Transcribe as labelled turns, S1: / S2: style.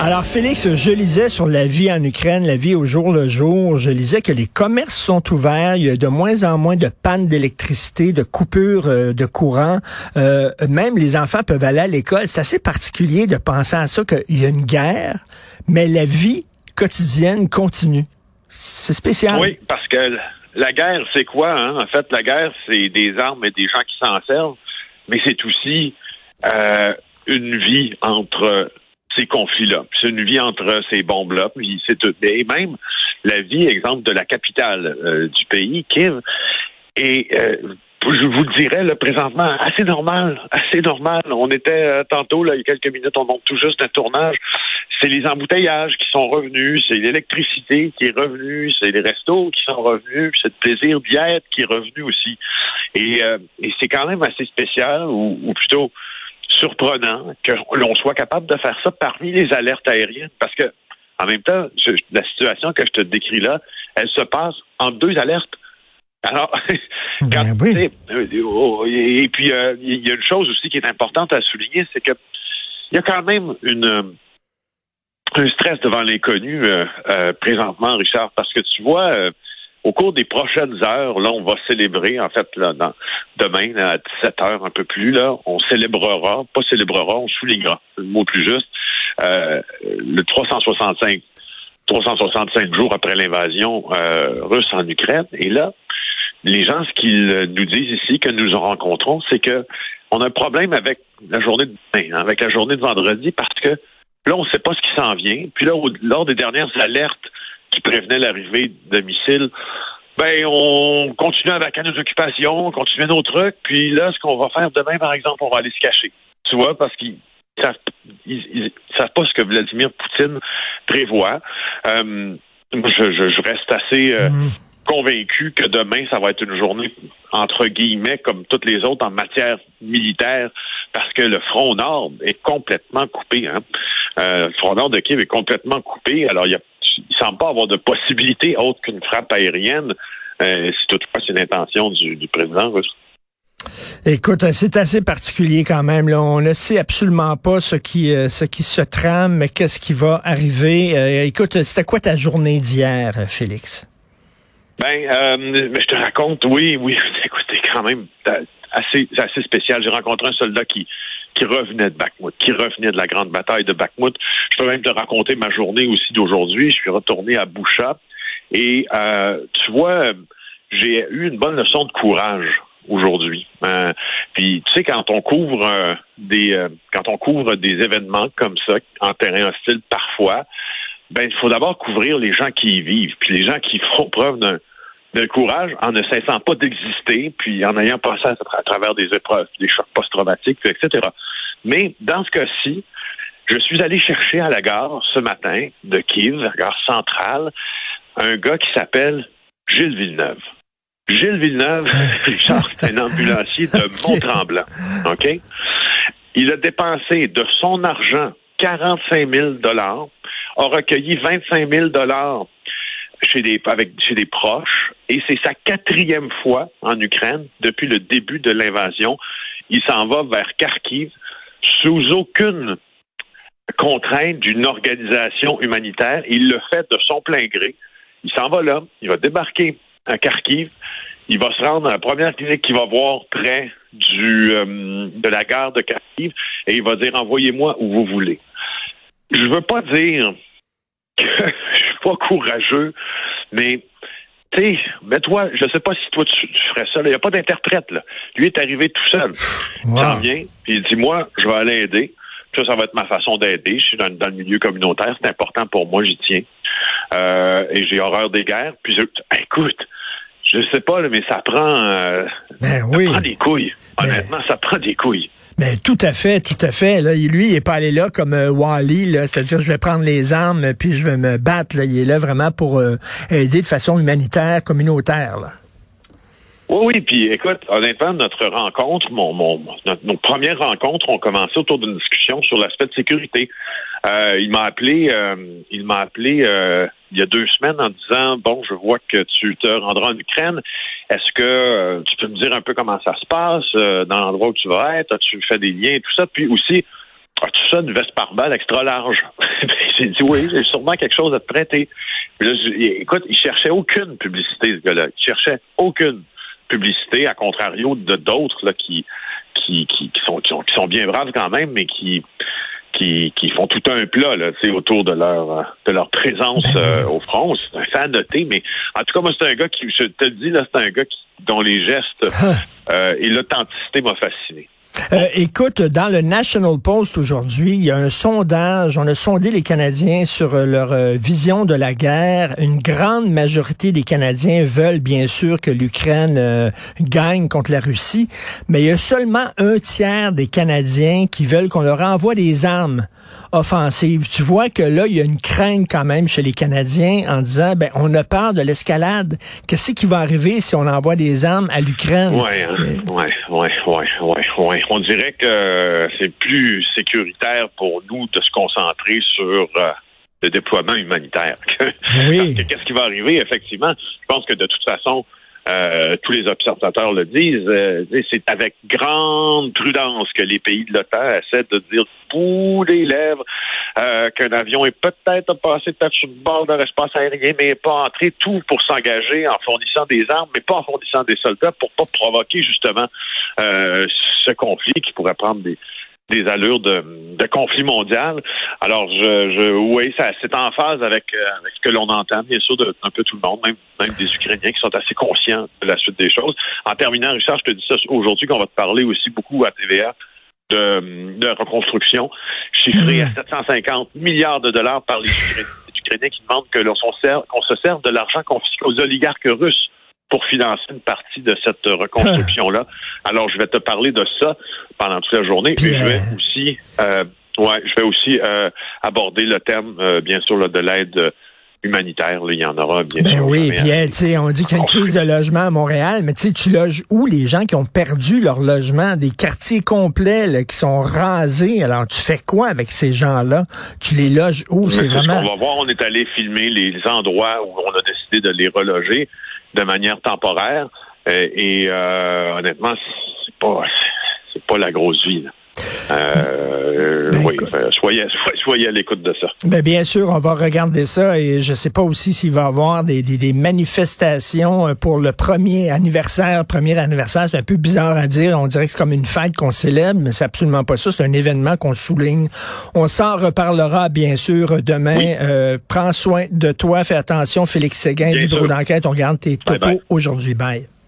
S1: Alors, Félix, je lisais sur la vie en Ukraine, la vie au jour le jour. Je lisais que les commerces sont ouverts. Il y a de moins en moins de pannes d'électricité, de coupures euh, de courant. Euh, même les enfants peuvent aller à l'école. C'est assez particulier de penser à ça, qu'il y a une guerre, mais la vie quotidienne continue. C'est spécial.
S2: Oui, parce que la guerre, c'est quoi? Hein? En fait, la guerre, c'est des armes et des gens qui s'en servent, mais c'est aussi euh, une vie entre ces conflits-là. C'est une vie entre ces bombes-là, c'est. Et même la vie, exemple, de la capitale euh, du pays, Kiev, et euh, je vous le dirais, présentement, assez normal, assez normal. On était euh, tantôt, là, il y a quelques minutes, on monte tout juste un tournage. C'est les embouteillages qui sont revenus, c'est l'électricité qui est revenue, c'est les restos qui sont revenus, c'est le plaisir d'y être qui est revenu aussi. Et, c'est quand même assez spécial, ou plutôt surprenant que l'on soit capable de faire ça parmi les alertes aériennes, parce que en même temps, la situation que je te décris là, elle se passe en deux alertes. Alors,
S1: ben oui.
S2: Euh, et puis euh, il y a une chose aussi qui est importante à souligner, c'est que il y a quand même une un stress devant l'inconnu euh, présentement, Richard, parce que tu vois au cours des prochaines heures, là, on va célébrer, en fait, là, demain, à 17 heures, un peu plus, là, on célébrera, pas célébrera, on soulignera, le mot plus juste, euh, le 365, 365 jours après l'invasion euh, russe en Ukraine. Et là, les gens, ce qu'ils nous disent ici, que nous rencontrons, c'est que on a un problème avec la journée de demain, hein, avec la journée de vendredi, parce que là, on ne sait pas ce qui s'en vient. Puis là, lors des dernières alertes qui prévenaient l'arrivée de missiles, ben on continue avec nos occupations, on continue nos trucs, puis là, ce qu'on va faire demain, par exemple, on va aller se cacher. Tu vois, parce qu'ils savent, ils, savent pas ce que Vladimir Poutine prévoit. Euh, je, reste assez euh, mm-hmm. convaincu que demain, ça va être une journée, entre guillemets, comme toutes les autres en matière militaire, parce que le front nord est complètement coupé. Hein. Euh, le front nord de Kiev est complètement coupé. Alors, il y a il semble pas avoir de possibilité autre qu'une frappe aérienne, euh, si toutefois c'est l'intention du, du président russe.
S1: Écoute, c'est assez particulier quand même. Là. On ne sait absolument pas ce qui, euh, ce qui se trame, mais qu'est-ce qui va arriver. Euh, écoute, c'était quoi ta journée d'hier, Félix?
S2: Ben, euh, je te raconte, oui, oui. Écoute, c'est quand même assez, assez spécial. J'ai rencontré un soldat qui, qui revenait de Bakhmut, qui revenait de la grande bataille de Bakhmut. Je peux même te raconter ma journée aussi d'aujourd'hui. Je suis retourné à Boucha et euh, tu vois, j'ai eu une bonne leçon de courage aujourd'hui. Euh, puis tu sais quand on couvre euh, des euh, quand on couvre des événements comme ça en terrain hostile parfois, ben il faut d'abord couvrir les gens qui y vivent, puis les gens qui font preuve d'un de courage en ne cessant pas d'exister, puis en ayant passé à, travers des épreuves, des chocs post-traumatiques, etc. Mais dans ce cas-ci, je suis allé chercher à la gare ce matin de Kiev, la gare centrale, un gars qui s'appelle Gilles Villeneuve. Gilles Villeneuve, Richard, c'est un ambulancier de Mont-Tremblant. OK? Il a dépensé de son argent 45 000 dollars, a recueilli 25 000 dollars chez des, avec, chez des proches, et c'est sa quatrième fois en Ukraine depuis le début de l'invasion. Il s'en va vers Kharkiv sous aucune contrainte d'une organisation humanitaire. Il le fait de son plein gré. Il s'en va là, il va débarquer à Kharkiv, il va se rendre à la première clinique qu'il va voir près du, euh, de la gare de Kharkiv et il va dire envoyez-moi où vous voulez. Je veux pas dire que je suis pas courageux, mais tu sais, mais toi, je sais pas si toi tu, ferais ça. Il n'y a pas d'interprète. là. Lui est arrivé tout seul. Il s'en vient, puis il dit Moi, je vais aller aider. ça, ça va être ma façon d'aider. Je suis dans, le milieu communautaire, c'est important pour moi, j'y tiens. Euh, et j'ai horreur des guerres. Puis je, écoute, je sais pas, mais ça prend, euh,
S1: ben
S2: ça prend des couilles. Ben Honnêtement, ça prend des couilles.
S1: Mais ben, tout à fait, tout à fait. Là, lui, il est pas allé là comme euh, Wally, c'est-à-dire je vais prendre les armes puis je vais me battre. Là. Il est là vraiment pour euh, aider de façon humanitaire, communautaire.
S2: Oui, oui, puis écoute, honnêtement, notre rencontre, mon, mon, nos premières rencontres ont commencé autour d'une discussion sur l'aspect de sécurité. Euh, il m'a appelé, il m'a appelé il y a deux semaines en disant bon, je vois que tu te rendras en Ukraine. Est-ce que tu peux me dire un peu comment ça se passe dans l'endroit où tu vas être? As-tu fait des liens et tout ça? Puis aussi, as-tu ça une veste par balle extra large? J'ai dit oui, j'ai sûrement quelque chose à te prêter. Puis là, écoute, il cherchait aucune publicité ce gars-là. Il cherchait aucune publicité, à contrario de d'autres là qui qui, qui, qui, sont, qui, sont, qui sont bien braves quand même, mais qui qui, qui font tout un plat là, autour de leur de leur présence ben euh, au front. C'est un fan noté, mais en tout cas, moi, c'est un gars qui, je te le dis, là, c'est un gars qui, dont les gestes euh, et l'authenticité m'a fasciné.
S1: Euh, écoute, dans le National Post aujourd'hui, il y a un sondage. On a sondé les Canadiens sur euh, leur euh, vision de la guerre. Une grande majorité des Canadiens veulent bien sûr que l'Ukraine gagne contre la Russie, mais il y a seulement un tiers des Canadiens qui veulent qu'on leur envoie des armes offensive. Tu vois que là, il y a une crainte quand même chez les Canadiens en disant, ben, on a peur de l'escalade. Qu'est-ce qui va arriver si on envoie des armes à l'Ukraine?
S2: Oui, hein? ouais, ouais, ouais, ouais, ouais. On dirait que c'est plus sécuritaire pour nous de se concentrer sur euh, le déploiement humanitaire.
S1: Oui.
S2: Qu'est-ce qui va arriver, effectivement? Je pense que de toute façon, euh, tous les observateurs le disent, euh, c'est avec grande prudence que les pays de l'OTAN essaient de dire tous les lèvres euh, qu'un avion est peut-être passé peut-être sur le bord d'un espace aérien, mais pas entré, tout pour s'engager en fournissant des armes, mais pas en fournissant des soldats pour pas provoquer justement ce conflit qui pourrait prendre des, des allures de, de, conflit mondial. Alors, je, je oui, ça, c'est en phase avec, euh, avec ce que l'on entend, bien sûr, de un peu tout le monde, même, même des Ukrainiens qui sont assez conscients de la suite des choses. En terminant, Richard, je te dis ça aujourd'hui qu'on va te parler aussi beaucoup à TVA de, de reconstruction, chiffré à 750 mmh. milliards de dollars par les Ukrainiens, qui demandent que l'on qu'on se serve de l'argent confisqué aux oligarques russes pour financer une partie de cette reconstruction-là. Alors, je vais te parler de ça pendant toute la journée. Et je vais aussi, euh, ouais, je vais aussi euh, aborder le thème, euh, bien sûr, là, de l'aide humanitaire. il y en aura bien
S1: ben
S2: sûr.
S1: Oui, bien, tu on dit qu'il y a une crise de logement à Montréal, mais tu loges où les gens qui ont perdu leur logement, des quartiers complets qui sont rasés. Alors, tu fais quoi avec ces gens-là? Tu les loges où? C'est vraiment.
S2: On va voir. On est allé filmer les endroits où on a décidé de les reloger de manière temporaire. Euh, et euh, honnêtement, c'est pas c'est pas la grosse vie. Euh, ben, oui, soyez, soyez à l'écoute de ça.
S1: Ben, bien sûr, on va regarder ça et je sais pas aussi s'il va y avoir des, des, des, manifestations pour le premier anniversaire. Premier anniversaire, c'est un peu bizarre à dire. On dirait que c'est comme une fête qu'on célèbre, mais c'est absolument pas ça. C'est un événement qu'on souligne. On s'en reparlera, bien sûr, demain. Euh, prends soin de toi, fais attention. Félix Séguin, du bureau d'enquête. On regarde tes topos aujourd'hui. Bye.